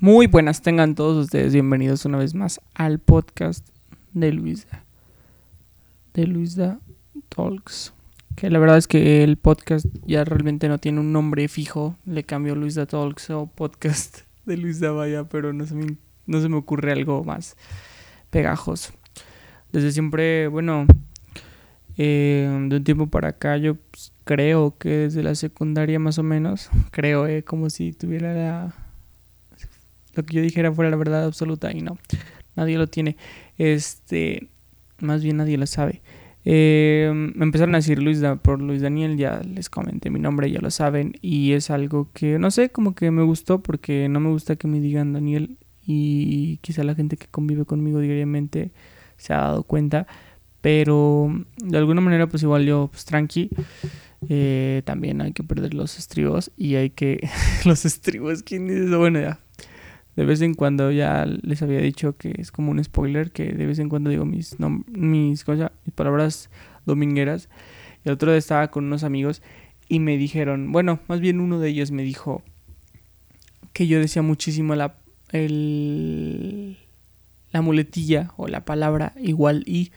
Muy buenas tengan todos ustedes, bienvenidos una vez más al podcast de Luisa. De Luisa Talks. Que la verdad es que el podcast ya realmente no tiene un nombre fijo. Le cambió Luisa Talks o podcast de Luisa Vaya, pero no se me, no se me ocurre algo más pegajoso. Desde siempre, bueno, eh, de un tiempo para acá yo pues, creo que desde la secundaria más o menos, creo, eh, como si tuviera la, lo que yo dijera fuera la verdad absoluta y no, nadie lo tiene. Este, más bien nadie lo sabe. Eh, me empezaron a decir Luis por Luis Daniel, ya les comenté mi nombre, ya lo saben, y es algo que no sé, como que me gustó porque no me gusta que me digan Daniel y quizá la gente que convive conmigo diariamente se ha dado cuenta, pero de alguna manera pues igual yo pues tranqui, eh, también hay que perder los estribos y hay que los estribos, ¿quién dice eso? Bueno ya, de vez en cuando ya les había dicho que es como un spoiler, que de vez en cuando digo mis, mis, cosas, mis palabras domingueras. El otro día estaba con unos amigos y me dijeron, bueno, más bien uno de ellos me dijo que yo decía muchísimo la, el, la muletilla o la palabra igual y.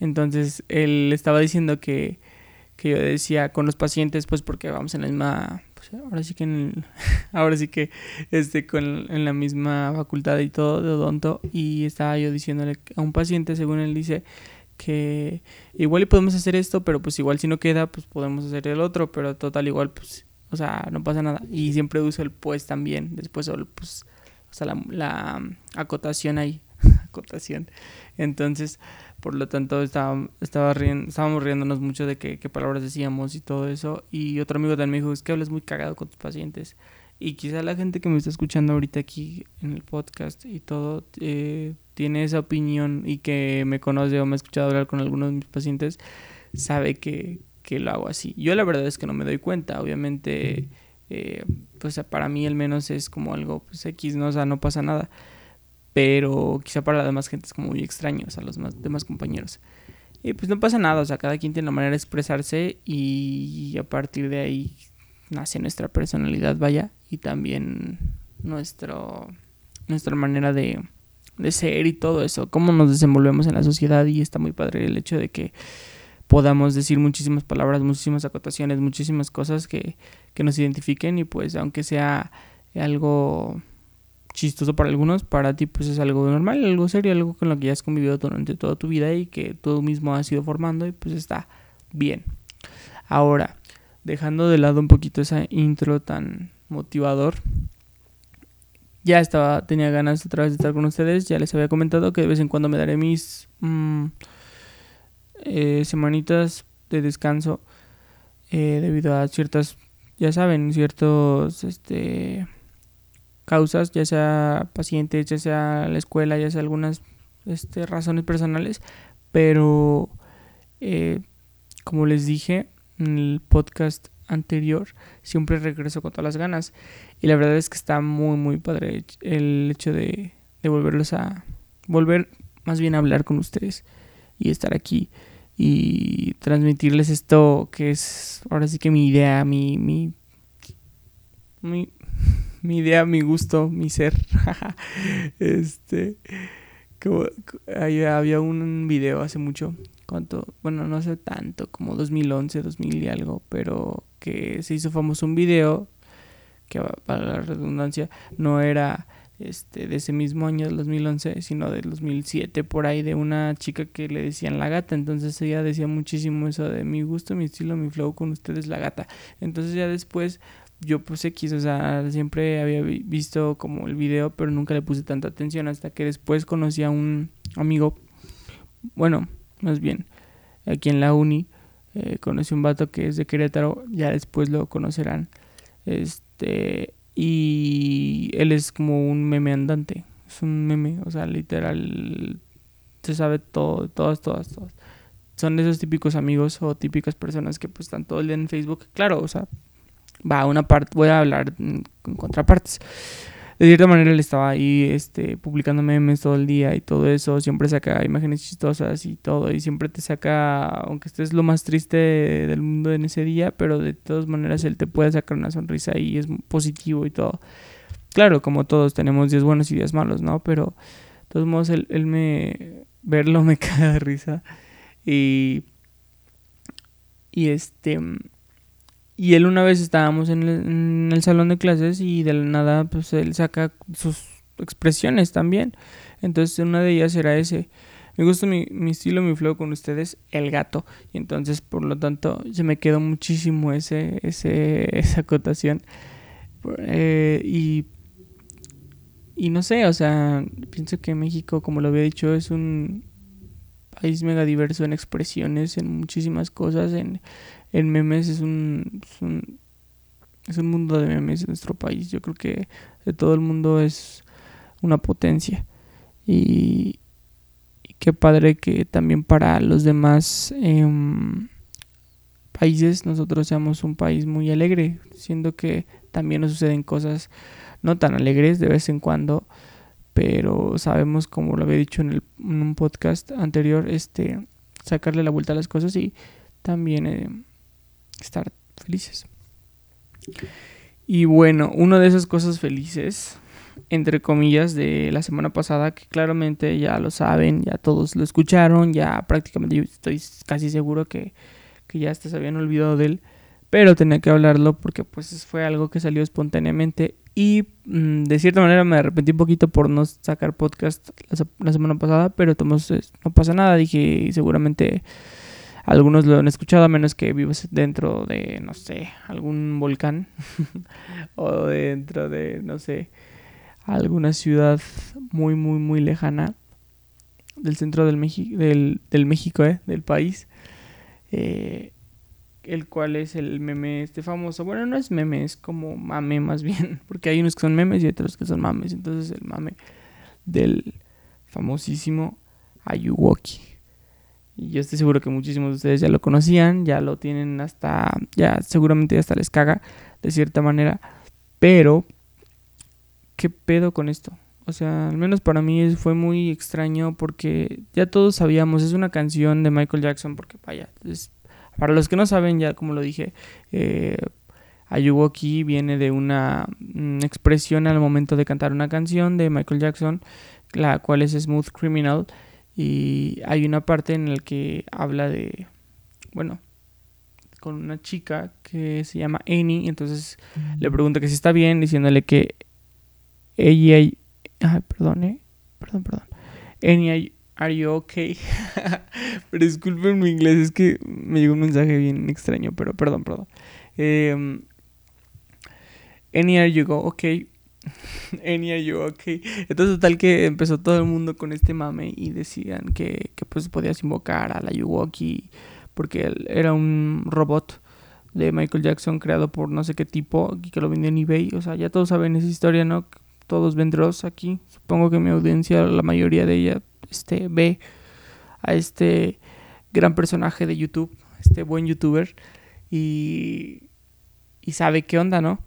Entonces él estaba diciendo que, que yo decía con los pacientes, pues porque vamos en la misma pues, ahora sí que en ahora sí que este con en la misma facultad y todo de odonto. Y estaba yo diciéndole a un paciente según él dice que igual y podemos hacer esto pero pues igual si no queda pues podemos hacer el otro pero total igual pues o sea no pasa nada. Y siempre uso el pues también después pues o sea la, la acotación ahí acotación. Entonces por lo tanto, estábamos riéndonos mucho de qué, palabras decíamos y todo eso. Y otro amigo también me dijo, es que hablas muy cagado con tus pacientes. Y quizá la gente que me está escuchando ahorita aquí en el podcast y todo eh, tiene esa opinión y que me conoce o me ha escuchado hablar con algunos de mis pacientes, sabe que, lo hago así. Yo la verdad es que no me doy cuenta, obviamente, eh, pues para mí al menos es como algo pues X, ¿no? No pasa nada pero quizá para la demás gente es como muy extraño, o sea, los demás compañeros. Y pues no pasa nada, o sea, cada quien tiene una manera de expresarse y a partir de ahí nace nuestra personalidad, vaya, y también nuestro, nuestra manera de, de ser y todo eso, cómo nos desenvolvemos en la sociedad y está muy padre el hecho de que podamos decir muchísimas palabras, muchísimas acotaciones, muchísimas cosas que, que nos identifiquen y pues aunque sea algo chistoso para algunos, para ti pues es algo normal, algo serio, algo con lo que ya has convivido durante toda tu vida y que tú mismo has ido formando y pues está bien. Ahora, dejando de lado un poquito esa intro tan motivador, ya estaba, tenía ganas otra vez de estar con ustedes, ya les había comentado que de vez en cuando me daré mis mm, eh, semanitas de descanso eh, debido a ciertas, ya saben, ciertos, este causas, ya sea pacientes, ya sea la escuela, ya sea algunas este, razones personales, pero eh, como les dije en el podcast anterior, siempre regreso con todas las ganas. Y la verdad es que está muy muy padre el hecho de, de volverlos a volver más bien a hablar con ustedes y estar aquí y transmitirles esto que es ahora sí que mi idea, mi, mi, mi mi idea, mi gusto, mi ser. este, como, había un video hace mucho, cuánto, bueno, no sé tanto, como 2011, 2000 y algo, pero que se hizo famoso un video que para la redundancia no era este de ese mismo año del 2011, sino del 2007 por ahí de una chica que le decían la gata, entonces ella decía muchísimo eso de mi gusto, mi estilo, mi flow con ustedes la gata. Entonces ya después yo puse X, o sea, siempre había visto como el video, pero nunca le puse tanta atención hasta que después conocí a un amigo, bueno, más bien, aquí en la uni, eh, conocí un vato que es de Querétaro, ya después lo conocerán, este, y él es como un meme andante, es un meme, o sea, literal, se sabe todo, todas, todas, todas. Son esos típicos amigos o típicas personas que pues están todo el día en Facebook. Claro, o sea, va una parte, voy a hablar con contrapartes. de cierta manera él estaba ahí este, publicando memes todo el día y todo eso, siempre saca imágenes chistosas y todo, y siempre te saca, aunque estés lo más triste del mundo en ese día, pero de todas maneras él te puede sacar una sonrisa y es positivo y todo. Claro, como todos tenemos días buenos y días malos, ¿no? Pero de todos modos él, él me... verlo me cae de risa y... Y este y él una vez estábamos en el, salón de clases y de la nada pues él saca sus expresiones también. Entonces una de ellas era ese. Me gusta mi, estilo, mi flow con ustedes, el gato. Y entonces por lo tanto se me quedó muchísimo ese, ese, esa acotación. Eh, y, y no sé, o sea, pienso que México, como lo había dicho, es un país mega diverso en expresiones, en muchísimas cosas, en, en memes es un, es un, mundo de memes en nuestro país. Yo creo que de todo el mundo es una potencia. Y, qué padre que también para los demás em, países nosotros seamos un país muy alegre, siendo que también nos suceden cosas no tan alegres de vez en cuando, pero sabemos, como lo había dicho en, el, en un podcast anterior, este sacarle la vuelta a las cosas y también eh, estar felices. Y bueno, una de esas cosas felices, entre comillas, de la semana pasada, que claramente ya lo saben, ya todos lo escucharon, ya prácticamente yo estoy casi seguro que, que ya se habían olvidado de él, pero tenía que hablarlo porque pues fue algo que salió espontáneamente y mm, de cierta manera me arrepentí un poquito por no sacar podcast la, semana pasada, pero no pasa nada, dije seguramente algunos lo han escuchado a menos que vivas dentro de, no sé, algún volcán o dentro de, no sé, alguna ciudad muy, muy, muy lejana del centro del, del, del México, eh, del país. Eh, el cual es el meme este famoso. Bueno, no es meme, es como mame más bien, porque hay unos que son memes y otros que son mames. Entonces el mame del famosísimo Ayuwoki. Y yo estoy seguro que muchísimos de ustedes ya lo conocían, ya lo tienen hasta, ya seguramente hasta les caga de cierta manera. Pero, ¿qué pedo con esto? O sea, al menos para mí fue muy extraño porque ya todos sabíamos, es una canción de Michael Jackson, porque vaya, para los que no saben, ya como lo dije, eh, Ayuwoki viene de una, una, expresión al momento de cantar una canción de Michael Jackson, la cual es Smooth Criminal. Y hay una parte en la que habla de, bueno, con una chica que se llama Annie, entonces le pregunta que si está bien, diciéndole que ella, ay, perdón, eh, perdón, perdón, Annie, are you okay? pero disculpen mi inglés, es que me llegó un mensaje bien extraño, pero perdón, perdón. Eh, Annie, are you okay? Enya yo, ok. Entonces tal que empezó todo el mundo con este mame y decían que, que pues podías invocar a la Yuwoki porque él era un robot de Michael Jackson creado por no sé qué tipo y que lo vendió en eBay. O sea, ya todos saben esa historia, ¿no? Todos ven aquí. Supongo que mi audiencia, la mayoría de ella, este, ve a este gran personaje de YouTube, este buen youtuber y, y sabe qué onda, ¿no?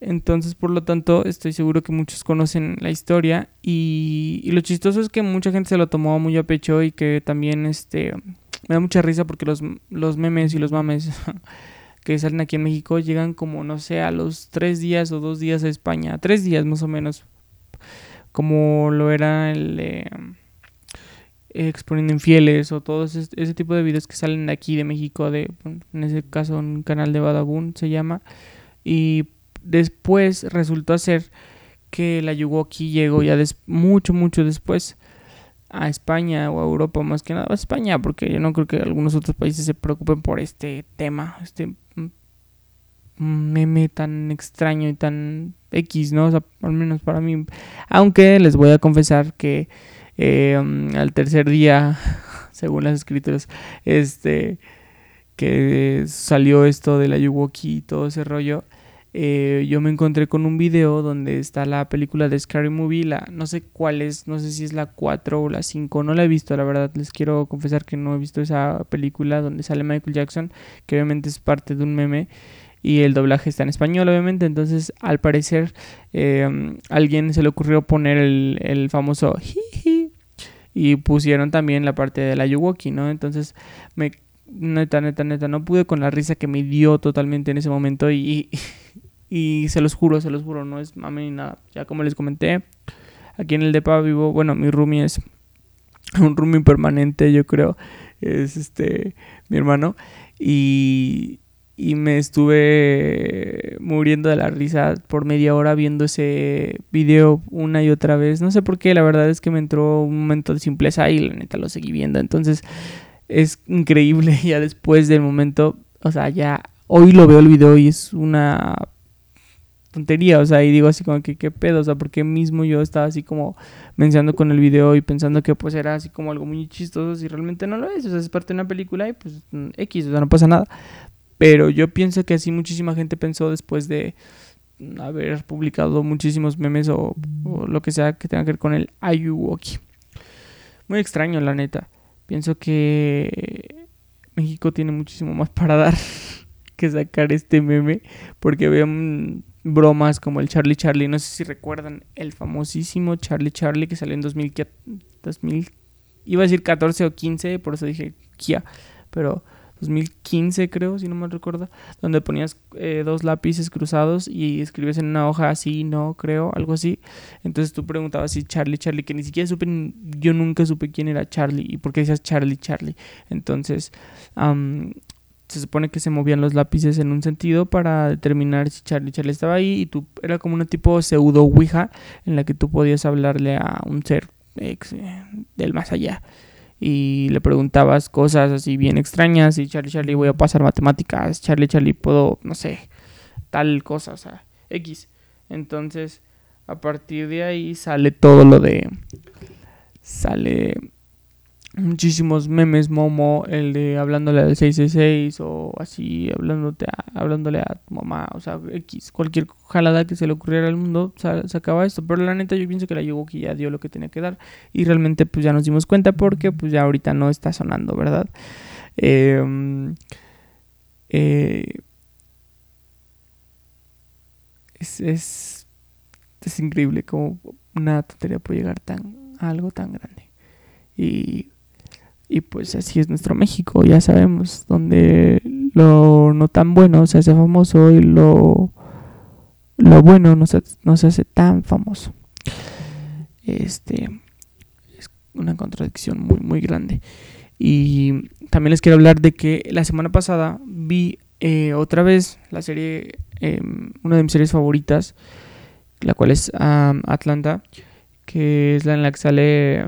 Entonces, por lo tanto, estoy seguro que muchos conocen la historia. Y, lo chistoso es que mucha gente se lo tomó muy a pecho y que también este, me da mucha risa porque los, los memes y los mames que salen aquí en México llegan como, no sé, a los tres días o dos días a España. Tres días más o menos. Como lo era el... Eh, exponiendo infieles o todo ese, ese, tipo de videos que salen de aquí de México de en ese caso un canal de Badabun se llama y después resultó ser que la Yuwoki llegó ya mucho, mucho después a España o a Europa, más que nada a España, porque yo no creo que algunos otros países se preocupen por este tema, este meme tan extraño y tan X, ¿no? O sea, al menos para mí. Aunque les voy a confesar que eh, al tercer día, según las escrituras, este, que salió esto de la Yuwoki y todo ese rollo, eh, yo me encontré con un video donde está la película de Scary Movie, la, no sé cuál es, no sé si es la 4 o la 5, no la he visto, la verdad, les quiero confesar que no he visto esa película donde sale Michael Jackson, que obviamente es parte de un meme, y el doblaje está en español, obviamente. Entonces, al parecer, eh, alguien se le ocurrió poner el, el famoso jiji y pusieron también la parte de la Yuwoki, ¿no? Entonces, me neta, neta, neta, no pude con la risa que me dio totalmente en ese momento y, y, se los juro, se los juro, no es mami ni nada. Ya como les comenté, aquí en el depa vivo, bueno, mi roomie es un roomie permanente, yo creo, es este mi hermano y y me estuve muriendo de la risa por media hora viendo ese video una y otra vez. No sé por qué, la verdad es que me entró un momento de simpleza y la neta lo seguí viendo. Entonces es increíble ya después del momento, o sea, ya hoy lo veo el video y es una tontería, o sea, y digo así como que qué pedo, o sea, porque mismo yo estaba así como mencionando con el video y pensando que pues era así como algo muy chistoso, si realmente no lo es, o sea, es parte de una película y pues X, o sea, no pasa nada. Pero yo pienso que así muchísima gente pensó después de haber publicado muchísimos memes o, lo que sea que tenga que ver con el Ayuwoki. Muy extraño, la neta. Pienso que México tiene muchísimo más para dar que sacar este meme. Porque vean bromas como el Charlie Charlie. No sé si recuerdan el famosísimo Charlie Charlie que salió en 2000, 2000 iba a decir 14 o 15, por eso dije Kia. Pero 2015 creo, si no me recuerdo, donde ponías eh, dos lápices cruzados y escribes en una hoja así, no creo, algo así. Entonces tú preguntabas si Charlie, Charlie, que ni siquiera supe, yo nunca supe quién era Charlie y por qué decías Charlie, Charlie. Entonces, se supone que se movían los lápices en un sentido para determinar si Charlie, Charlie estaba ahí y tú era como una tipo pseudo Ouija en la que tú podías hablarle a un ser ex, eh, del más allá y le preguntabas cosas así bien extrañas y Charlie Charlie voy a pasar matemáticas, Charlie Charlie puedo, no sé, tal cosa, o sea, X. Entonces, a partir de ahí sale todo lo de sale muchísimos memes, Momo, el de hablándole al 666 o así, hablándote hablándole a tu mamá, o sea, X, cualquier jalada que se le ocurriera al mundo, se acaba esto. Pero la neta yo pienso que la que ya dio lo que tenía que dar y realmente pues ya nos dimos cuenta porque pues ya ahorita no está sonando, ¿verdad? Em, eh, es, es, es increíble como una tontería puede llegar tan, a algo tan grande. Y y pues así es nuestro México, ya sabemos, donde lo no tan bueno se hace famoso y lo, lo bueno no se, no se hace tan famoso. Este es una contradicción muy, muy grande. Y también les quiero hablar de que la semana pasada vi eh, otra vez la serie, em, una de mis series favoritas, la cual es Atlanta, que es la en la que sale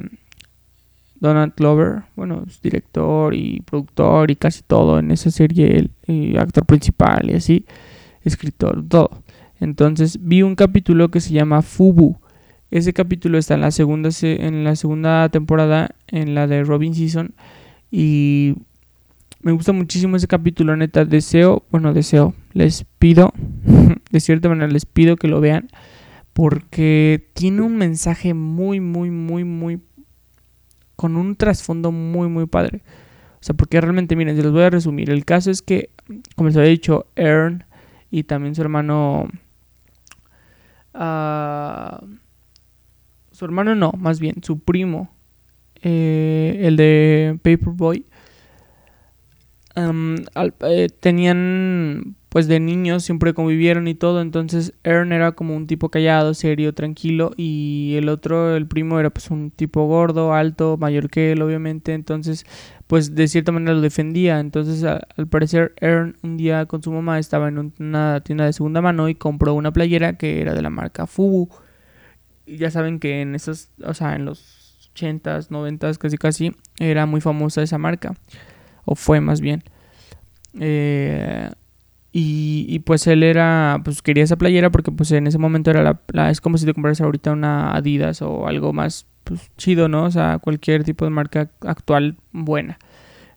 Donald Glover, bueno, es director y productor y casi todo en esa serie, el, actor principal y así, escritor, todo. Entonces vi un capítulo que se llama Fubu. Ese capítulo está en la segunda, en la segunda temporada, en la de Robin Season. Y me gusta muchísimo ese capítulo, neta. Deseo, bueno, deseo, les pido, de cierta manera les pido que lo vean. Porque tiene un mensaje muy, muy, muy, muy con un trasfondo muy, muy padre. O sea, porque realmente, miren, se los voy a resumir. El caso es que, como les había dicho, Ern y también su hermano... Uh, su hermano no, más bien, su primo, eh, el de Paperboy, eh, tenían pues de niños siempre convivieron y todo, entonces Ern era como un tipo callado, serio, tranquilo. Y el otro, el primo era pues un tipo gordo, alto, mayor que él obviamente, entonces pues de cierta manera lo defendía, entonces al parecer Ern un día con su mamá estaba en una tienda de segunda mano y compró una playera que era de la marca Fubu. Y ya saben que en esos, o sea, en los 80s, 90s, casi casi, era muy famosa esa marca, o fue más bien. Eh, y, pues él era, pues quería esa playera porque pues en ese momento era la, es como si te compraras ahorita una Adidas o algo más pues, chido, ¿no? O sea, cualquier tipo de marca actual buena.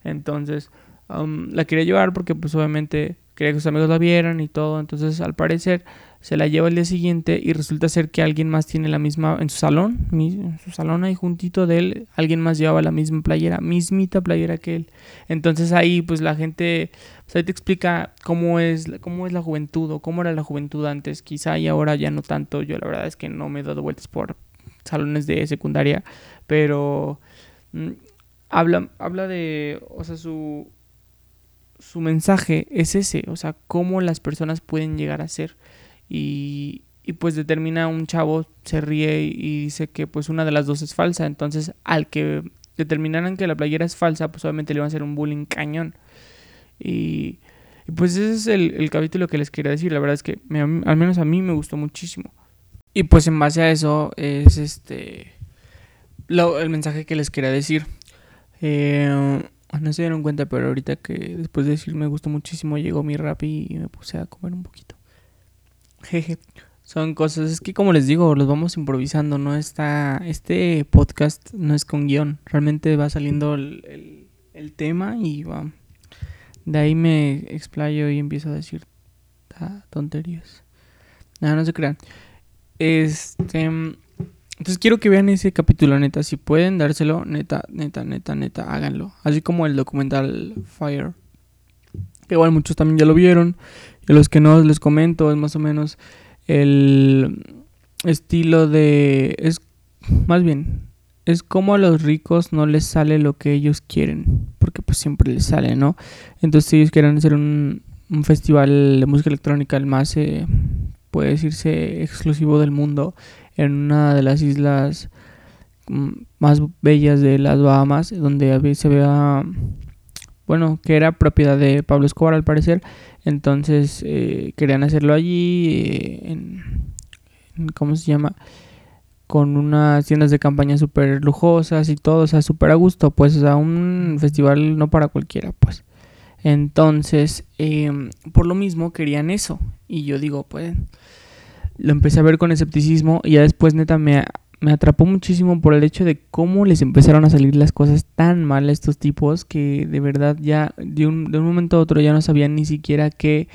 Entonces, um, la quería llevar porque pues obviamente quería que sus amigos la vieran y todo, entonces al parecer se la lleva el día siguiente y resulta ser que alguien más tiene la misma en su salón, en su salón ahí juntito de él, alguien más llevaba la misma playera, mismita playera que él. Entonces ahí pues la gente, pues ahí te explica cómo es, cómo es la juventud o cómo era la juventud antes, quizá y ahora ya no tanto, yo la verdad es que no me he dado vueltas por salones de secundaria, pero mm, habla, habla de, o sea, su, su mensaje es ese, o sea, cómo las personas pueden llegar a ser. Y, y pues determina un chavo, se ríe y dice que pues una de las dos es falsa. Entonces al que determinaran que la playera es falsa, pues obviamente le van a hacer un bullying cañón. Y, y pues ese es el, el, capítulo que les quería decir. La verdad es que al menos a mí me gustó muchísimo. Y pues en base a eso es este lo, el mensaje que les quería decir. Eh, no se dieron cuenta, pero ahorita que después de decir me gustó muchísimo, llegó mi rap y me puse a comer un poquito. Jeje. Son cosas, es que como les digo, los vamos improvisando, no está, este podcast no es con guion, realmente va saliendo el, el tema y va, de ahí me explayo y empiezo a decir tonterías. No, no se crean. Este. Entonces quiero que vean ese capítulo, neta. Si pueden dárselo, neta, neta, neta, neta, háganlo. Así como el documental Fire. igual muchos también ya lo vieron. Y los que no les comento, es más o menos el estilo de. Es más bien. Es como a los ricos no les sale lo que ellos quieren. Porque pues siempre les sale, ¿no? Entonces si ellos quieren hacer un, un festival de música electrónica el más eh, puede decirse exclusivo del mundo en una de las islas mm, más bellas de las Bahamas, donde se vea, bueno, que era propiedad de Pablo Escobar al parecer, entonces eh, querían hacerlo allí, eh, en, ¿cómo se llama? Con unas tiendas de campaña súper lujosas y todo, o sea, súper a gusto, pues, o sea, un festival no para cualquiera, pues. Entonces, em, por lo mismo querían eso. Y yo digo, pues, lo empecé a ver con escepticismo y ya después neta me, me atrapó muchísimo por el hecho de cómo les empezaron a salir las cosas tan mal a estos tipos que de verdad ya de un, de un momento a otro ya no sabían ni siquiera qué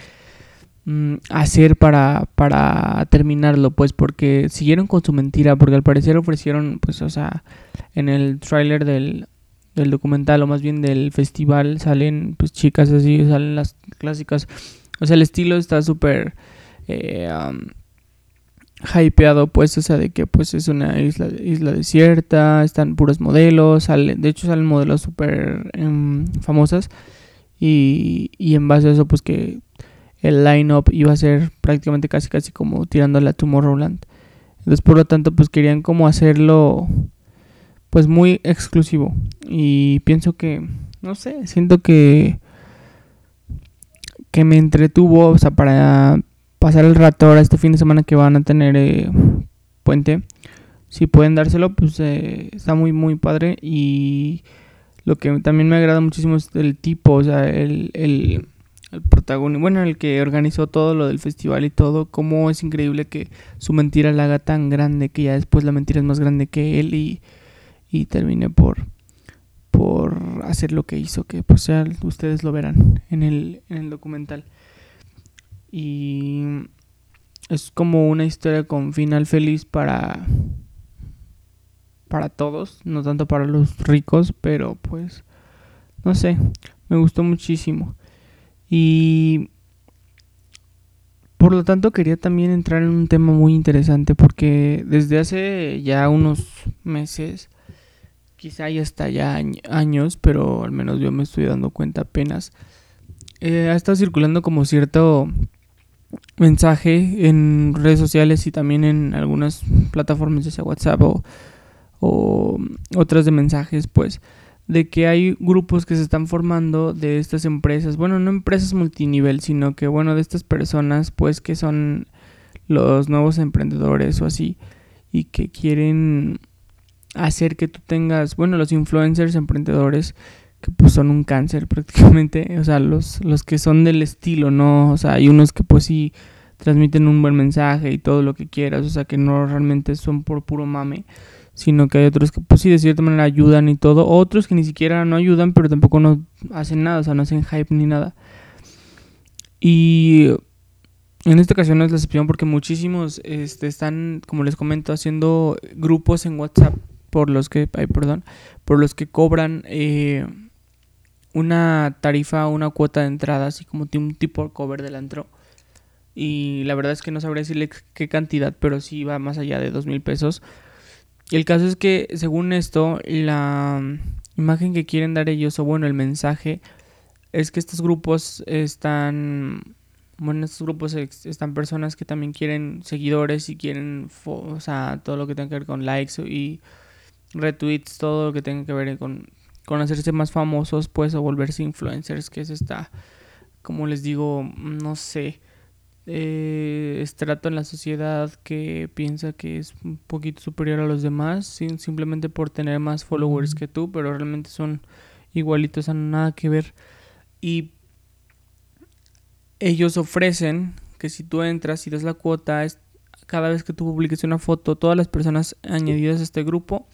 mm, hacer para, para terminarlo, pues porque siguieron con su mentira, porque al parecer ofrecieron, pues, o sea, en el tráiler del, del documental o más bien del festival salen pues chicas así, salen las clásicas, o sea, el estilo está súper... Eh, hypeado pues o sea de que pues es una isla isla desierta están puros modelos salen de hecho salen modelos súper em, famosas. Y, y en base a eso pues que el line-up iba a ser prácticamente casi casi como tirándole a Tomorrowland. Entonces por lo tanto pues querían como hacerlo pues muy exclusivo. Y pienso que no sé siento que que me entretuvo o sea para pasar el rato ahora este fin de semana que van a tener eh, puente. Si pueden dárselo, pues eh, está muy, muy padre. Y lo que también me agrada muchísimo es el tipo, o sea, el, el, el protagonista, bueno, el que organizó todo lo del festival y todo. Cómo es increíble que su mentira la haga tan grande que ya después la mentira es más grande que él y, y termine por por hacer lo que hizo, que pues ustedes lo verán en el, en el documental. Y es como una historia con final feliz para para todos, no tanto para los ricos, pero pues no sé, me gustó muchísimo. Y por lo tanto quería también entrar en un tema muy interesante porque desde hace ya unos meses, quizá ya hasta ya años, pero al menos yo me estoy dando cuenta apenas, eh, ha estado circulando como cierto mensaje en redes sociales y también en algunas plataformas, ya sea WhatsApp o, otras de mensajes, pues, de que hay grupos que se están formando de estas empresas, bueno, no empresas multinivel, sino que, bueno, de estas personas, pues, que son los nuevos emprendedores o así, y que quieren hacer que tú tengas, bueno, los influencers emprendedores, que pues son un cáncer prácticamente, o sea, los, los que son del estilo, ¿no? O sea, hay unos que pues sí transmiten un buen mensaje y todo lo que quieras, o sea, que no realmente son por puro mame, sino que hay otros que pues sí de cierta manera ayudan y todo, otros que ni siquiera no ayudan, pero tampoco no hacen nada, o sea, no hacen hype ni nada. Y en esta ocasión es la excepción porque muchísimos este, están, como les comento, haciendo grupos en WhatsApp por los que, ay, perdón, por los que cobran eh, una tarifa, una cuota de entrada, así como un tipo cover del antro. Y la verdad es que no sabría decirle qué cantidad, pero sí va más allá de dos mil pesos. Y el caso es que, según esto, la imagen que quieren dar ellos, o bueno, el mensaje, es que estos grupos están. Bueno, estos grupos están personas que también quieren seguidores y quieren, o sea, todo lo que tenga que ver con likes y retweets, todo lo que tenga que ver con, con hacerse más famosos, pues, o volverse influencers, que es esta, como les digo, no sé, eh, estrato en la sociedad que piensa que es un poquito superior a los demás, sin, simplemente por tener más followers que tú, pero realmente son igualitos, a nada que ver. Y ellos ofrecen que si tú entras y das la cuota, cada vez que tú publiques una foto, todas las personas añadidas a este grupo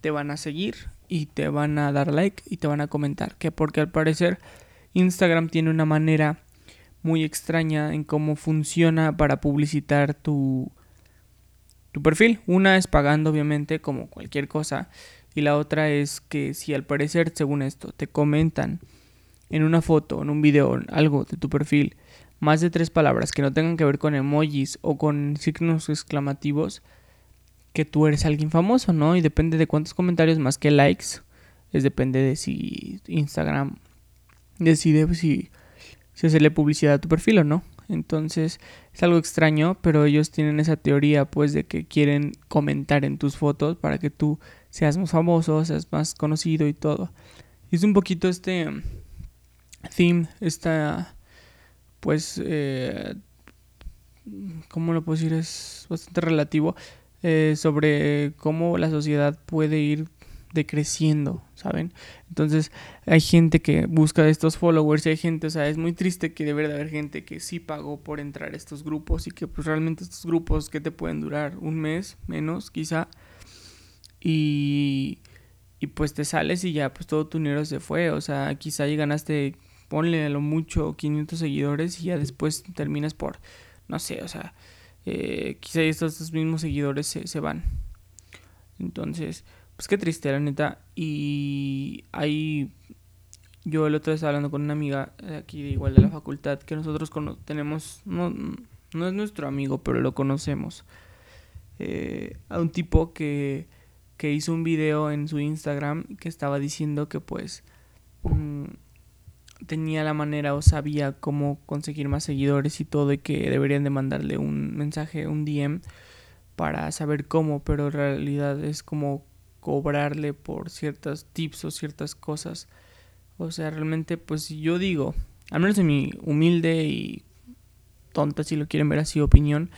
te van a seguir y te van a dar like y te van a comentar. Que porque al parecer Instagram tiene una manera muy extraña en cómo funciona para publicitar tu, tu perfil. Una es pagando, obviamente, como cualquier cosa. Y la otra es que si al parecer, según esto, te comentan en una foto, en un video, en algo de tu perfil, más de tres palabras que no tengan que ver con emojis o con signos exclamativos, que tú eres alguien famoso, ¿no? Y depende de cuántos comentarios más que likes. Es depende de si Instagram decide si, si hacerle publicidad a tu perfil o no. Entonces es algo extraño, pero ellos tienen esa teoría pues de que quieren comentar en tus fotos para que tú seas más famoso, seas más conocido y todo. Y es un poquito este theme, esta pues, eh, ¿cómo lo puedo decir? Es bastante relativo eh, sobre cómo la sociedad puede ir decreciendo, ¿saben? Entonces hay gente que busca estos followers y hay gente, o sea, es muy triste que debe de haber gente que sí pagó por entrar a estos grupos y que pues realmente estos grupos que te pueden durar un mes, menos quizá, y, y pues te sales y ya pues todo tu dinero se fue, o sea, quizá ya ganaste ponle a lo mucho 500 seguidores y ya después terminas por, no sé, o sea, eh, quizá estos, mismos seguidores se, van. Entonces, pues qué triste, la neta. Y ahí, yo el otro día estaba hablando con una amiga de aquí, de igual de la facultad, que nosotros tenemos, no, no es nuestro amigo, pero lo conocemos. Eh, a un tipo que, que hizo un video en su Instagram que estaba diciendo que pues... Mm, tenía la manera o sabía cómo conseguir más seguidores y todo y que deberían de mandarle un mensaje, un DM para saber cómo, pero en realidad es como cobrarle por ciertas tips o ciertas cosas. O sea, realmente pues yo digo, al menos en mi humilde y tonta si lo quieren ver así opinión,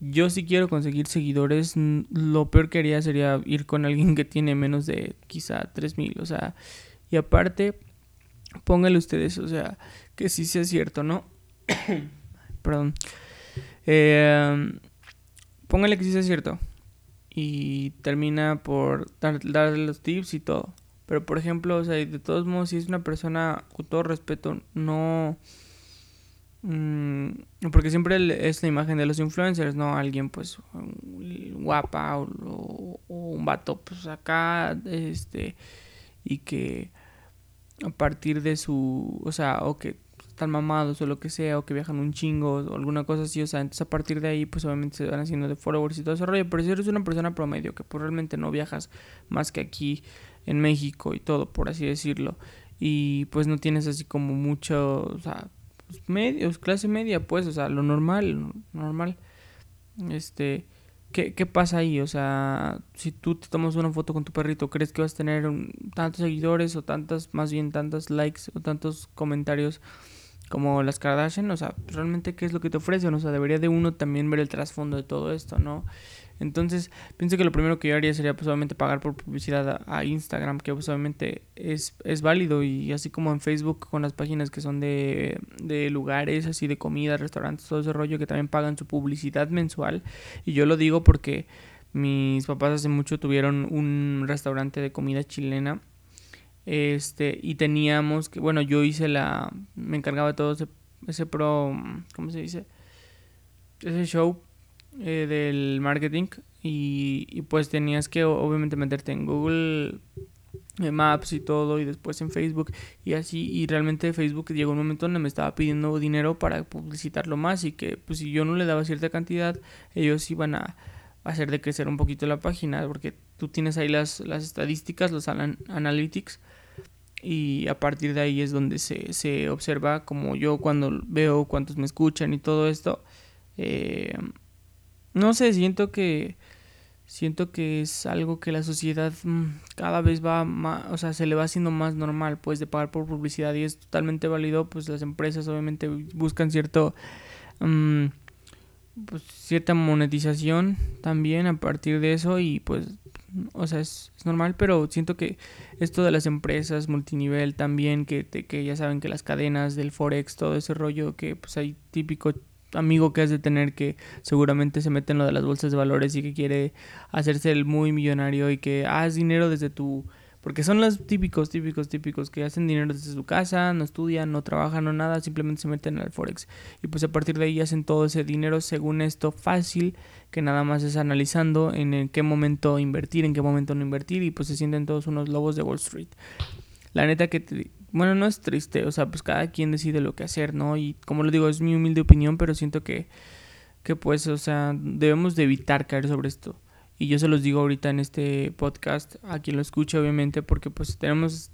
yo si quiero conseguir seguidores, lo peor que haría sería ir con alguien que tiene menos de quizá 3000, o sea, y aparte póngale ustedes, o sea, que sí sea cierto, ¿no? Perdón. Eh, póngale que sí sea cierto. Y termina por darle los tips y todo. Pero por ejemplo, o sea, de todos modos, si es una persona con todo respeto, no... Mm, porque siempre es la imagen de los influencers, ¿no? Alguien pues guapa o, o un vato pues acá, este, y que a partir de su, o sea, o que están mamados o lo que sea, o que viajan un chingo o alguna cosa así, o sea, entonces a partir de ahí pues obviamente se van haciendo de followers y todo ese rollo, pero si eres una persona promedio que pues realmente no viajas más que aquí en México y todo, por así decirlo, y pues no tienes así como mucho, o sea, pues, medios, clase media, pues, o sea, lo normal, normal, este ¿Qué, pasa ahí? O sea, si tú te tomas una foto con tu perrito, ¿crees que vas a tener tantos seguidores o tantas, más bien tantos likes o tantos comentarios como las Kardashian? O sea, realmente, ¿qué es lo que te ofrecen? O sea, debería de uno también ver el trasfondo de todo esto, ¿no? Entonces, pienso que lo primero que yo haría sería pues pagar por publicidad a, Instagram, que pues obviamente es, es, válido y así como en Facebook con las páginas que son de, de lugares, así de comida, restaurantes, todo ese rollo que también pagan su publicidad mensual. Y yo lo digo porque mis papás hace mucho tuvieron un restaurante de comida chilena. Este, y teníamos que, bueno, yo hice la, me encargaba de todo ese ese pro, ¿cómo se dice? Ese show eh, del marketing y, y, pues tenías que obviamente meterte en Google Maps y todo y después en Facebook y así y realmente Facebook llegó un momento donde me estaba pidiendo dinero para publicitarlo más y que pues si yo no le daba cierta cantidad ellos iban a hacer de crecer un poquito la página porque tú tienes ahí las, las estadísticas, los analytics y a partir de ahí es donde se, se, observa como yo cuando veo cuántos me escuchan y todo esto eh, no sé, siento que siento que es algo que la sociedad mm, cada vez va más, o sea, se le va haciendo más normal, pues, de pagar por publicidad y es totalmente válido, pues las empresas obviamente buscan cierto, mm, pues, cierta monetización también a partir de eso y pues, o sea, es, normal, pero siento que esto de las empresas multinivel también, que, que ya saben que las cadenas del Forex, todo ese rollo que pues hay típico amigo que has de tener que seguramente se mete en lo de las bolsas de valores y que quiere hacerse el muy millonario y que haz dinero desde tu... Porque son los típicos, típicos, típicos que hacen dinero desde su casa, no estudian, no trabajan, no nada, simplemente se meten al Forex. Y pues a partir de ahí hacen todo ese dinero según esto fácil, que nada más es analizando en qué momento invertir, en qué momento no invertir y pues se sienten todos unos lobos de Wall Street. La neta que te, bueno, no es triste, o sea, pues cada quien decide lo que hacer, ¿no? Y como lo digo, es mi humilde opinión, pero siento que, que pues, o sea, debemos de evitar caer sobre esto. Y yo se los digo ahorita en este podcast, a quien lo escuche, obviamente, porque pues tenemos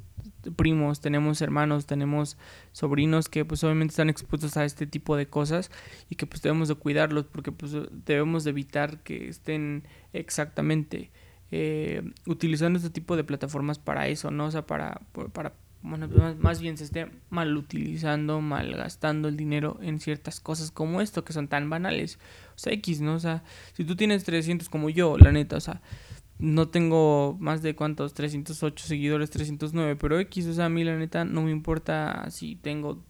primos, tenemos hermanos, tenemos sobrinos que pues obviamente están expuestos a este tipo de cosas y que pues debemos de cuidarlos porque pues debemos de evitar que estén exactamente eh, utilizando este tipo de plataformas para eso, ¿no? O sea, para, para bueno, más bien se esté mal utilizando, mal gastando el dinero en ciertas cosas como esto, que son tan banales. O sea, X, ¿no? O sea, si tú tienes 300 como yo, la neta, o sea, no tengo más de cuántos, 308 seguidores, 309, pero X, o sea, a mí la neta no me importa si tengo...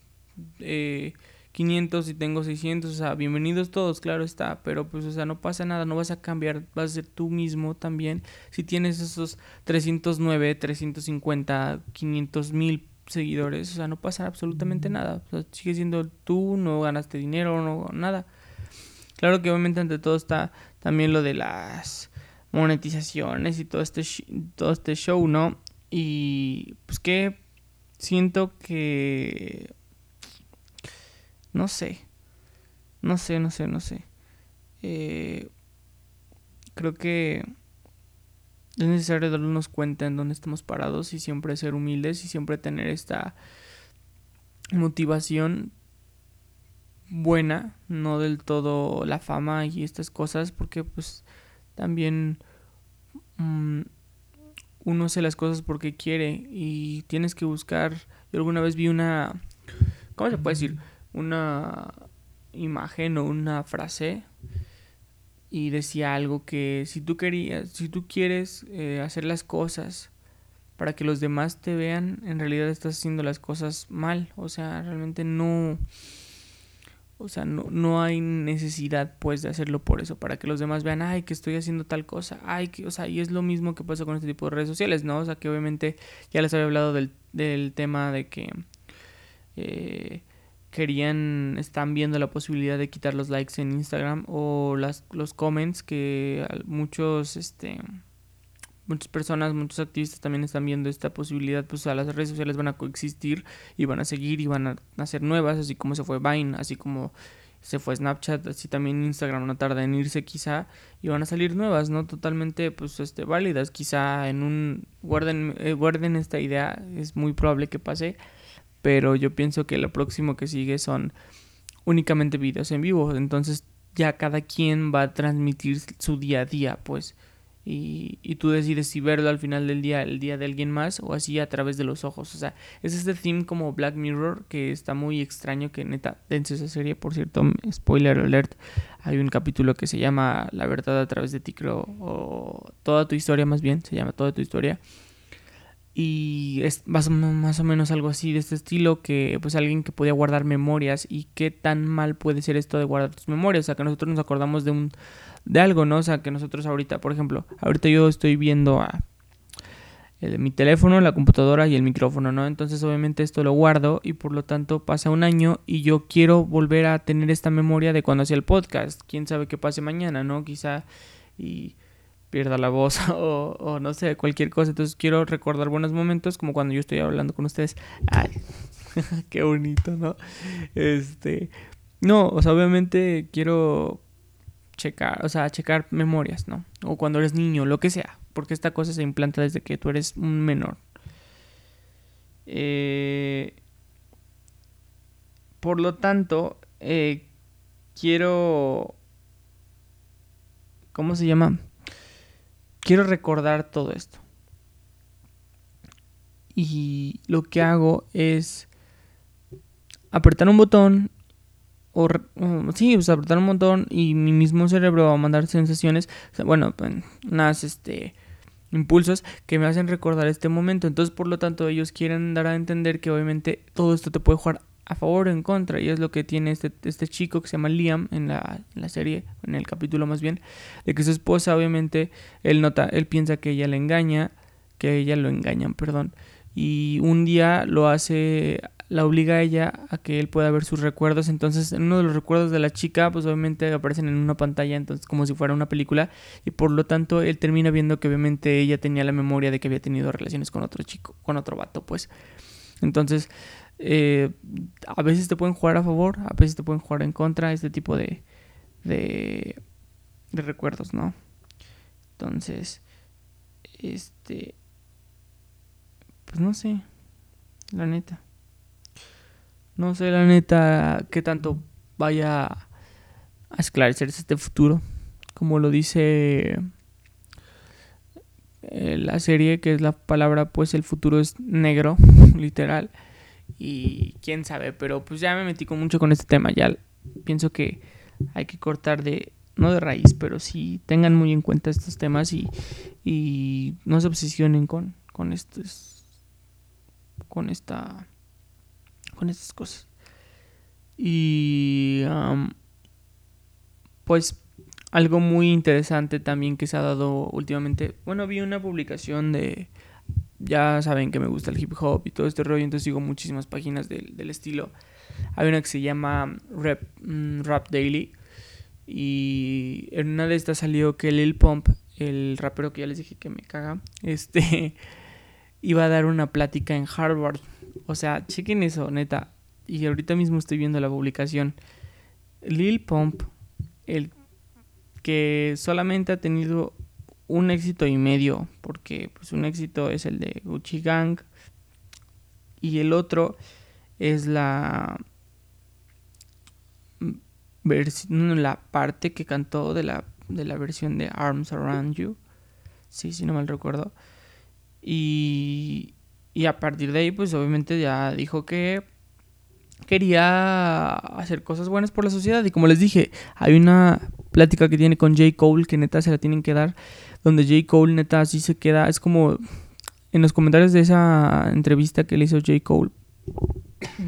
Eh, 500 y tengo 600, o sea, bienvenidos todos, claro está, pero pues, o sea, no pasa nada, no vas a cambiar, vas a ser tú mismo también. Si tienes esos 309, 350, 500 mil seguidores, o sea, no pasa absolutamente nada, o sea, sigue siendo tú, no ganaste dinero, no nada. Claro que obviamente ante todo está también lo de las monetizaciones y todo este, todo este show, ¿no? Y pues que siento que no sé. No sé, no sé, no sé. Eh, creo que es necesario darnos cuenta en dónde estamos parados y siempre ser humildes y siempre tener esta motivación buena, no del todo la fama y estas cosas, porque pues también mm, uno hace las cosas porque quiere y tienes que buscar. Yo alguna vez vi una, ¿cómo se puede decir? Una imagen o una frase y decía algo que si tú querías, si tú quieres eh, hacer las cosas para que los demás te vean, en realidad estás haciendo las cosas mal, o sea, realmente no o sea, no, no hay necesidad pues de hacerlo por eso, para que los demás vean, ay, que estoy haciendo tal cosa, ay, que, o sea, y es lo mismo que pasa con este tipo de redes sociales, ¿no? O sea, que obviamente ya les había hablado del, del tema de que eh, querían, están viendo la posibilidad de quitar los likes en Instagram o las, los comments que muchos, este, muchas personas, muchos activistas también están viendo esta posibilidad, pues a las redes sociales van a coexistir y van a seguir y van a hacer nuevas, así como se fue Vine, así como se fue Snapchat, así también Instagram no tarda en irse quizá y van a salir nuevas, ¿no? Totalmente pues este válidas, quizá en un guarden eh, guarden esta idea, es muy probable que pase pero yo pienso que lo próximo que sigue son únicamente videos en vivo, entonces ya cada quien va a transmitir su día a día, pues, y, y, tú decides si verlo al final del día, el día de alguien más, o así a través de los ojos, o sea, es este theme como Black Mirror que está muy extraño, que neta, dense esa serie, por cierto, spoiler alert, hay un capítulo que se llama La verdad a través de ti, creo, o toda tu historia más bien, se llama toda tu historia, y es más, más, o menos algo así de este estilo que pues alguien que podía guardar memorias y qué tan mal puede ser esto de guardar tus memorias, o sea que nosotros nos acordamos de un de algo, ¿no? O sea que nosotros ahorita, por ejemplo, ahorita yo estoy viendo a mi teléfono, la computadora y el micrófono, ¿no? Entonces obviamente esto lo guardo y por lo tanto pasa un año y yo quiero volver a tener esta memoria de cuando hacía el podcast. Quién sabe qué pase mañana, ¿no? Quizá y pierda la voz o, no sé, cualquier cosa. Entonces quiero recordar buenos momentos como cuando yo estoy hablando con ustedes. Ay, qué bonito, ¿no? Este, no, o sea, obviamente quiero checar, o sea, checar memorias, ¿no? O cuando eres niño, lo que sea, porque esta cosa se implanta desde que tú eres un menor. Eh, por lo tanto, eh, quiero... ¿Cómo se llama? Quiero recordar todo esto. Y lo que hago es apretar un botón o, sí, pues apretar un montón y mi mismo cerebro va a mandar sensaciones, bueno, unas este impulsos que me hacen recordar este momento. Entonces, por lo tanto, ellos quieren dar a entender que obviamente todo esto te puede jugar a favor o en contra. Y es lo que tiene este, este chico que se llama Liam en la, en la, serie, en el capítulo más bien, de que su esposa, obviamente, él nota, él piensa que ella le engaña, que ella lo engañan, perdón. Y un día lo hace la obliga a ella a que él pueda ver sus recuerdos. Entonces, en uno de los recuerdos de la chica, pues obviamente aparecen en una pantalla, entonces como si fuera una película. Y por lo tanto, él termina viendo que obviamente ella tenía la memoria de que había tenido relaciones con otro chico, con otro vato, pues. Entonces, eh, a veces te pueden jugar a favor, a veces te pueden jugar en contra, este tipo de, de, de recuerdos, ¿no? Entonces, este, pues no sé, la neta. No sé, la neta, qué tanto vaya a esclarecerse este futuro. Como lo dice eh, la serie, que es la palabra, pues el futuro es negro, literal. Y quién sabe, pero pues ya me metí con mucho con este tema. Ya pienso que hay que cortar de, no de raíz, pero sí tengan muy en cuenta estos temas y, y no se obsesionen con, con estos, con esta con estas cosas. Y pues algo muy interesante también que se ha dado últimamente. Bueno, vi una publicación de... Ya saben que me gusta el hip hop y todo este rollo, entonces sigo muchísimas páginas del, estilo. Hay una que se llama Rap, mm, Rap Daily. Y en una de estas salió que Lil Pump, el rapero que ya les dije que me caga, este iba a dar una plática en Harvard o sea, chequen eso, neta. Y ahorita mismo estoy viendo la publicación. Lil Pump, el que solamente ha tenido un éxito y medio, porque pues un éxito es el de Gucci Gang y el otro es la versión, la parte que cantó de la, de la versión de Arms Around You. Sí, si no mal recuerdo. Y y a partir de ahí, pues obviamente ya dijo que quería hacer cosas buenas por la sociedad. Y como les dije, hay una plática que tiene con J. Cole que neta se la tienen que dar. Donde J. Cole neta así se queda. Es como en los comentarios de esa entrevista que le hizo J. Cole.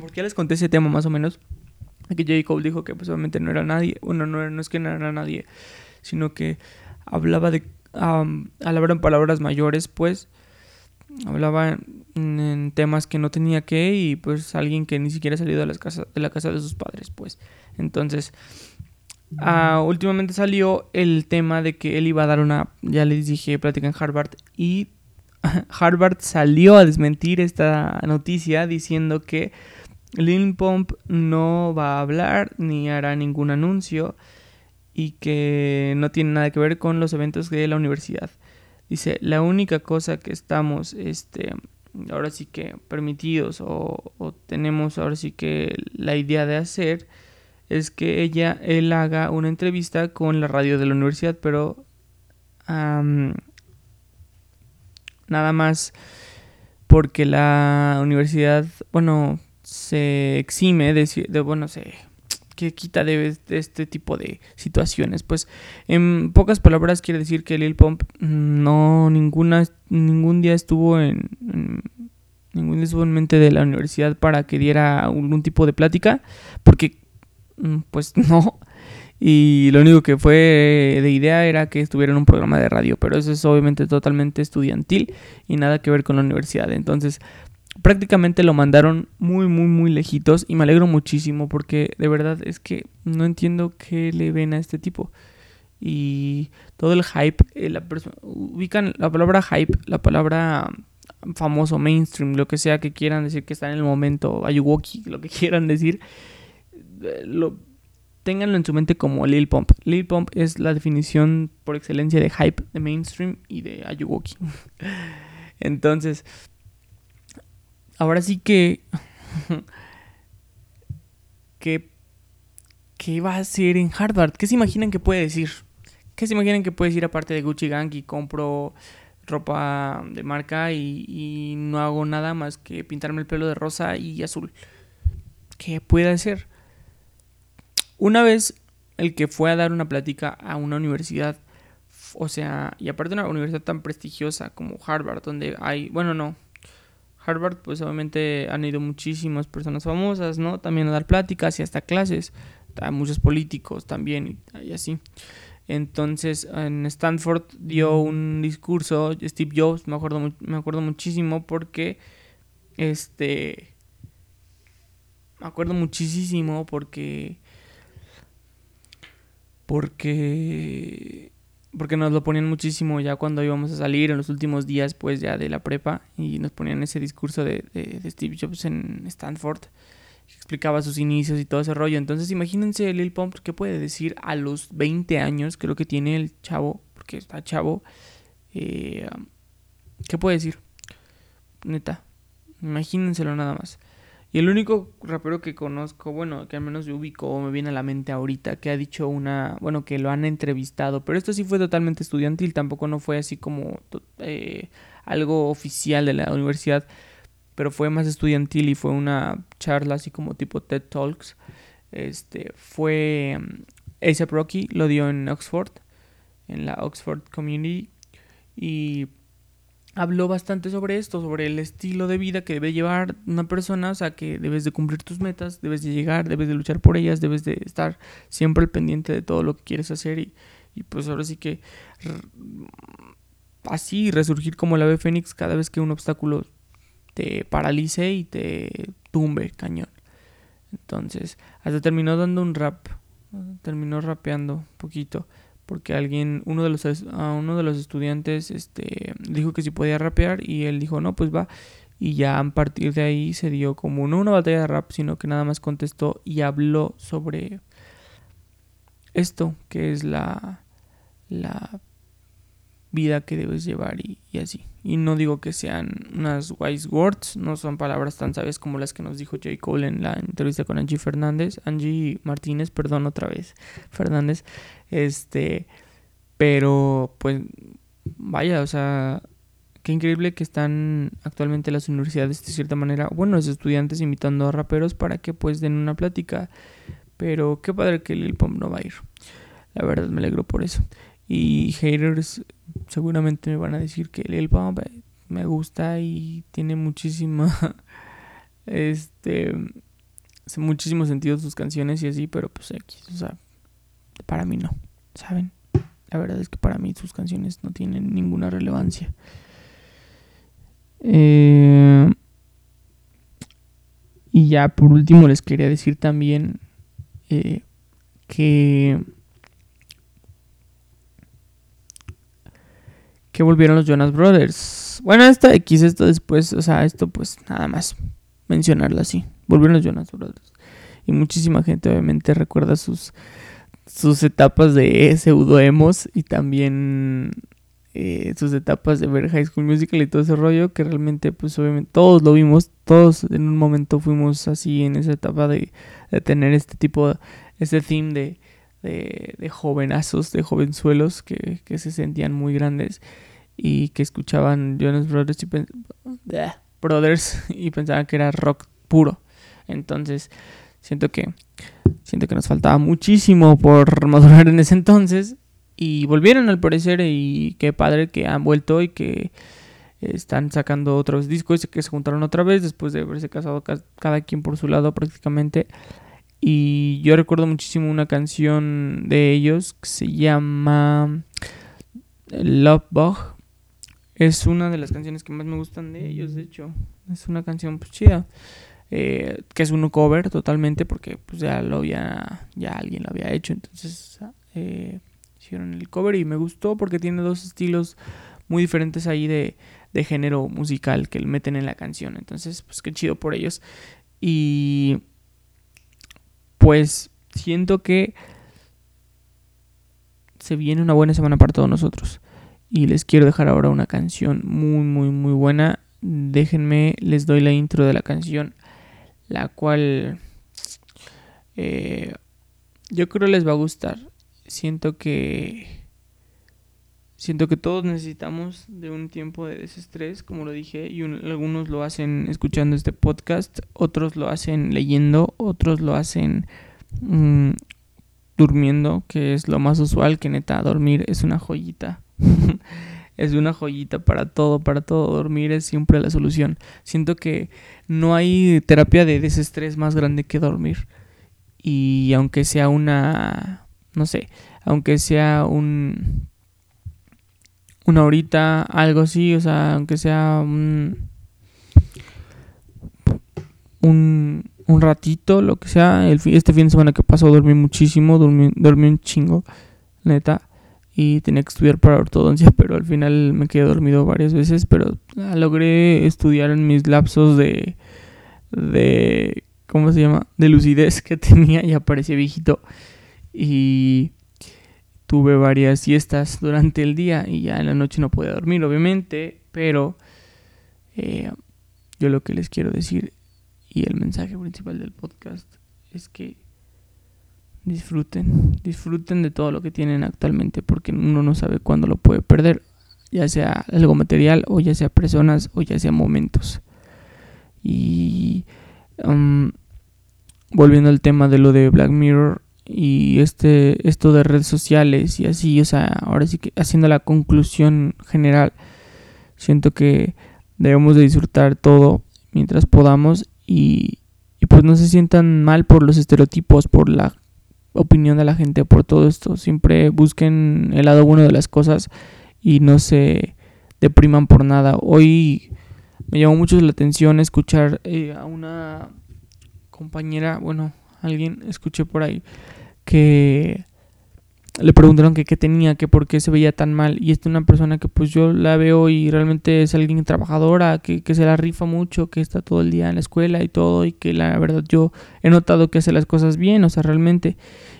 Porque ya les conté ese tema más o menos. Que J. Cole dijo que pues obviamente no era nadie. Bueno, no, no es que no era nadie. Sino que hablaba de... Um, palabras mayores, pues hablaba en, temas que no tenía que y pues alguien que ni siquiera ha salido de, las casas, de la casa de sus padres, pues. Entonces, ah, últimamente salió el tema de que él iba a dar una, ya les dije, plática en Harvard y Harvard salió a desmentir esta noticia diciendo que Lil Pump no va a hablar ni hará ningún anuncio y que no tiene nada que ver con los eventos de la universidad. Dice, la única cosa que estamos, este, ahora sí que permitidos o, tenemos ahora sí que la idea de hacer es que ella, él haga una entrevista con la radio de la universidad, pero nada más porque la universidad, bueno, se exime de, de bueno, se que quita de, este tipo de situaciones. Pues en pocas palabras quiere decir que Lil Pump no ninguna ningún día estuvo en, ningún día estuvo en mente de la universidad para que diera algún tipo de plática, porque mm, pues no. Y lo único que fue de idea era que estuviera en un programa de radio, pero eso es obviamente totalmente estudiantil y nada que ver con la universidad. Entonces, prácticamente lo mandaron muy, muy, muy lejitos y me alegro muchísimo porque de verdad es que no entiendo qué le ven a este tipo. Y todo el hype, eh, la ubican la palabra hype, la palabra famoso, mainstream, lo que sea que quieran decir que está en el momento, Ayuwoki, lo que quieran decir, eh, lo, ténganlo en su mente como Lil Pump. Lil Pump es la definición por excelencia de hype, de mainstream y de Ayuwoki. Entonces, ahora sí que... ¿Qué, ¿Qué va a hacer en Harvard? ¿Qué se imaginan que puede decir? ¿Qué se imaginan que puede decir aparte de Gucci Gang y compro ropa de marca y, no hago nada más que pintarme el pelo de rosa y azul. ¿Qué puede ser? Una vez el que fue a dar una plática a una universidad, o sea, y aparte una universidad tan prestigiosa como Harvard, donde hay, bueno, no, Harvard pues obviamente han ido muchísimas personas famosas, ¿no? También a dar pláticas y hasta clases, hay muchos políticos también y así. Entonces en Stanford dio un discurso Steve Jobs, me acuerdo, me acuerdo muchísimo porque este me acuerdo muchísimo porque porque porque nos lo ponían muchísimo ya cuando íbamos a salir en los últimos días pues ya de la prepa y nos ponían ese discurso de, de Steve Jobs en Stanford explicaba sus inicios y todo ese rollo. Entonces imagínense Lil Pump que puede decir a los 20 años, creo que tiene el chavo, porque está chavo, eh, ¿qué puede decir? Neta, imagínenselo nada más. Y el único rapero que conozco, bueno, que al menos yo ubico o me viene a la mente ahorita, que ha dicho una, bueno, que lo han entrevistado, pero esto sí fue totalmente estudiantil, tampoco no fue así como eh, algo oficial de la universidad pero fue más estudiantil y fue una charla así como tipo TED Talks. Este fue mm, A$AP Rocky lo dio en Oxford, en la Oxford Community y habló bastante sobre esto, sobre el estilo de vida que debe llevar una persona, o sea, que debes de cumplir tus metas, debes de llegar, debes de luchar por ellas, debes de estar siempre al pendiente de todo lo que quieres hacer y, y pues ahora sí que así resurgir como la ave fénix cada vez que un obstáculo te paralice y te tumbe cañón. Entonces, hasta terminó dando un rap, terminó rapeando un poquito, porque alguien, uno de los, a uno de los estudiantes, este, dijo que si podía rapear y él dijo, no, pues va. Y ya a partir de ahí se dio como no una batalla de rap, sino que nada más contestó y habló sobre esto, que es la, la vida que debes llevar y, así. Y no digo que sean unas wise words, no son palabras tan sabias como las que nos dijo J. Cole en la entrevista con Angie Fernández, Angie Martínez, perdón otra vez, Fernández, este, pero pues vaya, o sea, qué increíble que están actualmente las universidades de cierta manera, bueno, los estudiantes invitando a raperos para que pues den una plática, pero qué padre que Lil Pump no va a ir. La verdad me alegro por eso. Y haters seguramente me van a decir que el Pump me gusta y tiene muchísima este muchísimo sentido sus canciones y así, pero pues aquí, o sea, para mí no, ¿saben? La verdad es que para mí sus canciones no tienen ninguna relevancia. Eh, y ya por último les quería decir también eh, que que volvieron los Jonas Brothers. Bueno, esta X, esto después, o sea, esto pues nada más mencionarlo así. Volvieron los Jonas Brothers. Y muchísima gente obviamente recuerda sus, sus etapas de pseudoemos y también eh, sus etapas de ver High School Musical y todo ese rollo que realmente pues obviamente todos lo vimos, todos en un momento fuimos así en esa etapa de, de tener este tipo, este theme de de, de jovenazos, de jovenzuelos que, que, se sentían muy grandes y que escuchaban Jonas Brothers y, Brothers y pensaban que era rock puro. Entonces, siento que siento que nos faltaba muchísimo por madurar en ese entonces y volvieron al parecer y qué padre que han vuelto y que están sacando otros discos y que se juntaron otra vez después de haberse casado cada quien por su lado prácticamente Y yo recuerdo muchísimo una canción de ellos que se llama Love Bug. Es una de las canciones que más me gustan de ellos, de hecho. Es una canción pues chida. Eh, que es un cover totalmente porque pues ya lo había, ya alguien lo había hecho. Entonces eh, hicieron el cover y me gustó porque tiene dos estilos muy diferentes ahí de, de género musical que meten en la canción. Entonces, pues qué chido por ellos. Y pues siento que se viene una buena semana para todos nosotros. Y les quiero dejar ahora una canción muy, muy, muy buena. Déjenme, les doy la intro de la canción, la cual eh, yo creo les va a gustar. Siento que siento que todos necesitamos de un tiempo de desestrés, como lo dije, y algunos lo hacen escuchando este podcast, otros lo hacen leyendo, otros lo hacen mm, durmiendo, que es lo más usual, que neta, dormir es una joyita. es una joyita para todo, para todo. Dormir es siempre la solución. Siento que no hay terapia de desestrés más grande que dormir. Y aunque sea una, no sé, aunque sea un una horita, algo así, o sea, aunque sea un, un, un ratito, lo que sea. El, este fin de semana que pasó dormí muchísimo, dormí, dormí un chingo, neta. Y tenía que estudiar para ortodoncia, pero al final me quedé dormido varias veces. Pero logré estudiar en mis lapsos de, de, ¿cómo se llama? De lucidez que tenía, y aparecía viejito. Y tuve varias siestas durante el día y ya en la noche no podía dormir, obviamente, pero eh, yo lo que les quiero decir y el mensaje principal del podcast es que disfruten, disfruten de todo lo que tienen actualmente porque uno no sabe cuándo lo puede perder, ya sea algo material o ya sea personas o ya sea momentos. Y um, volviendo al tema de lo de Black Mirror, y este esto de redes sociales y así, o sea, ahora sí que haciendo la conclusión general, siento que debemos de disfrutar todo mientras podamos y, y pues no se sientan mal por los estereotipos, por la opinión de la gente, por todo esto. Siempre busquen el lado bueno de las cosas y no se depriman por nada. Hoy me llamó mucho la atención escuchar eh, a una compañera, bueno, alguien escuché por ahí que le preguntaron que qué tenía, que por qué se veía tan mal. Y esta es una persona que pues yo la veo y realmente es alguien trabajadora, que, que, se la rifa mucho, que está todo el día en la escuela y todo, y que la verdad yo he notado que hace las cosas bien, o sea, realmente.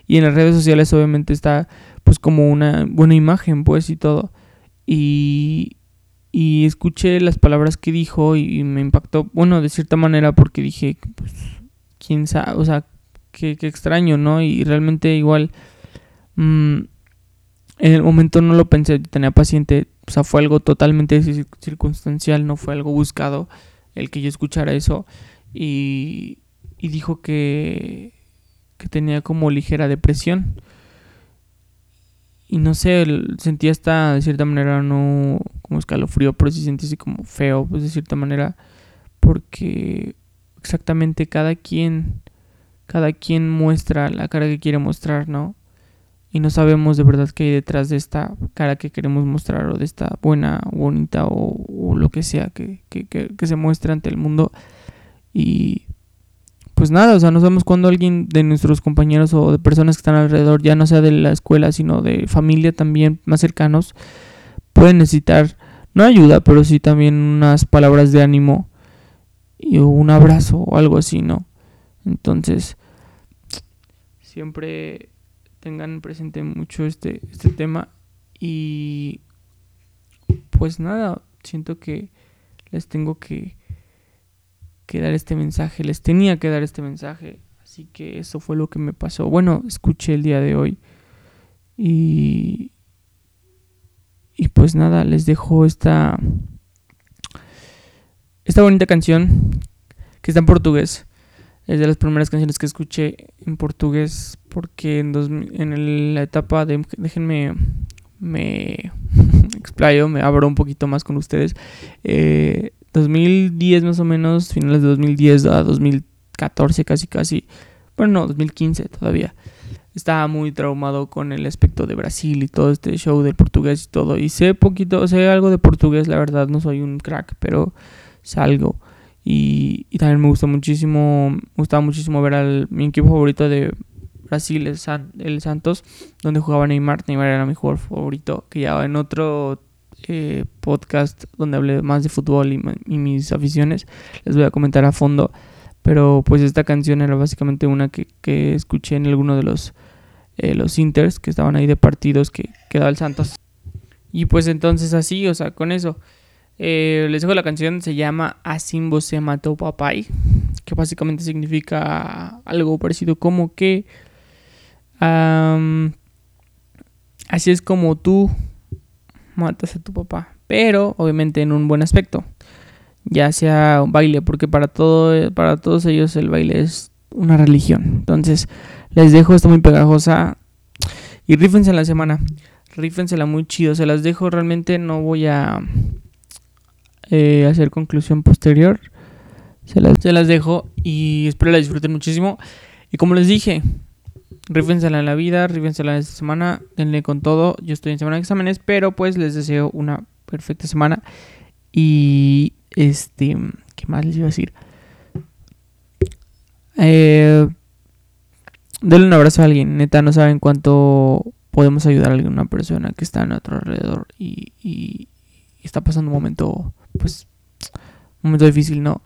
Y en las redes sociales obviamente está pues como una buena imagen, pues, y todo. Y, y escuché las palabras que dijo y, me impactó, bueno, de cierta manera porque dije, pues, quién sabe, o sea, qué, extraño, ¿no? Y realmente igual mm, en el momento no lo pensé, tenía paciente, o sea, fue algo totalmente circunstancial, no fue algo buscado el que yo escuchara eso y, y dijo que, que tenía como ligera depresión. Y no sé, sentía hasta de cierta manera no como escalofrío, pero sí sentía así como feo, pues de cierta manera, porque exactamente cada quien cada quien muestra la cara que quiere mostrar, ¿no? Y no sabemos de verdad qué hay detrás de esta cara que queremos mostrar o de esta buena, bonita o, lo que sea que, se muestra ante el mundo. Y pues nada, o sea, no sabemos cuándo alguien de nuestros compañeros o de personas que están alrededor, ya no sea de la escuela, sino de familia también más cercanos, pueden necesitar, no ayuda, pero sí también unas palabras de ánimo y un abrazo o algo así, ¿no? Entonces, siempre tengan presente mucho este, este tema y pues nada, siento que les tengo que, que dar este mensaje, les tenía que dar este mensaje, así que eso fue lo que me pasó. Bueno, escuché el día de hoy y, y pues nada, les dejo esta, esta bonita canción que está en portugués. Es de las primeras canciones que escuché en portugués porque en, dos, en la etapa de... Déjenme... Me explayo, me abro un poquito más con ustedes. 2010 eh, más o menos, finales de 2010 a 2014 casi casi, bueno, no, 2015 todavía. Estaba muy traumado con el aspecto de Brasil y todo este show del portugués y todo. Y sé poquito, sé algo de portugués, la verdad, no soy un crack, pero sé Y, también me gustó muchísimo, me gustaba muchísimo ver al mi equipo favorito de Brasil, el, el Santos, donde jugaba Neymar. Neymar era mi jugador favorito, que ya en otro eh, podcast donde hablé más de fútbol y, mis aficiones. Les voy a comentar a fondo. Pero pues esta canción era básicamente una que, escuché en alguno de los, eh, los Inters que estaban ahí de partidos que quedaba el Santos. Y pues entonces así, o sea, con eso. Eh, les dejo la canción, se llama Asimbo se mató papai, que básicamente significa algo parecido como que así es como tú matas a tu papá. Pero obviamente en un buen aspecto. Ya sea un baile, porque para, todo, para todos ellos el baile es una religión. Entonces, les dejo, está muy pegajosa. Y rífense en la semana. Rífensela muy chido. Se las dejo realmente. No voy a eh, hacer conclusión posterior. Se las, dejo y espero la disfruten muchísimo. Y como les dije, rífensela en la vida, rífensela esta semana, denle con todo. Yo estoy en semana de exámenes, pero pues les deseo una perfecta semana. Y este, ¿qué más les iba a decir? Eh, denle un abrazo a alguien, neta, no saben cuánto podemos ayudar a alguna persona que está a nuestro alrededor y, y, está pasando un momento, pues, un momento difícil, ¿no?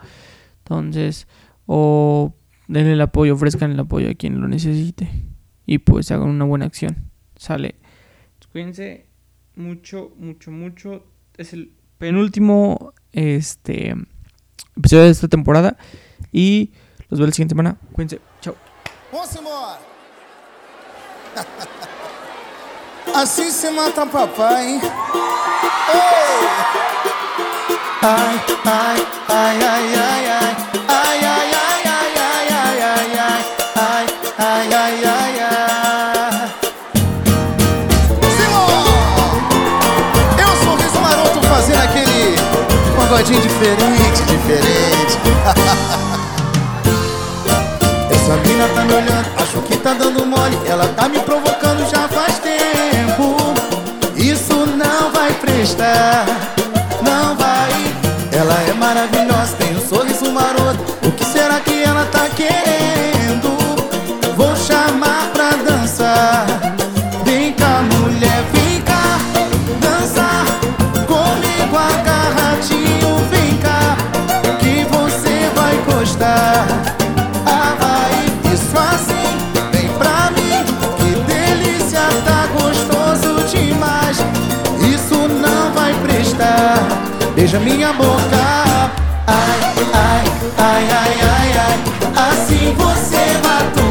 Entonces, o denle el apoyo, ofrezcan el apoyo a quien lo necesite y pues hagan una buena acción. Sale. Cuídense mucho, mucho, mucho. Es el penúltimo este episodio de esta temporada y los veo la siguiente semana. Cuídense. Chao. Así se mata ai, ai, ai, ai, ai, ai, ai, ai, ai, ai, ai, ai, ai, ai, ai, ai, ai, ai, ai. Fazendo aquele pagodinho diferente, diferente. Essa mina tá me olhando, acho que tá dando mole, ela tá me provocando já faz tempo. Isso não vai prestar. wanna be beija minha boca. Ai, ai, ai, ai, ai, ai, assim você matou.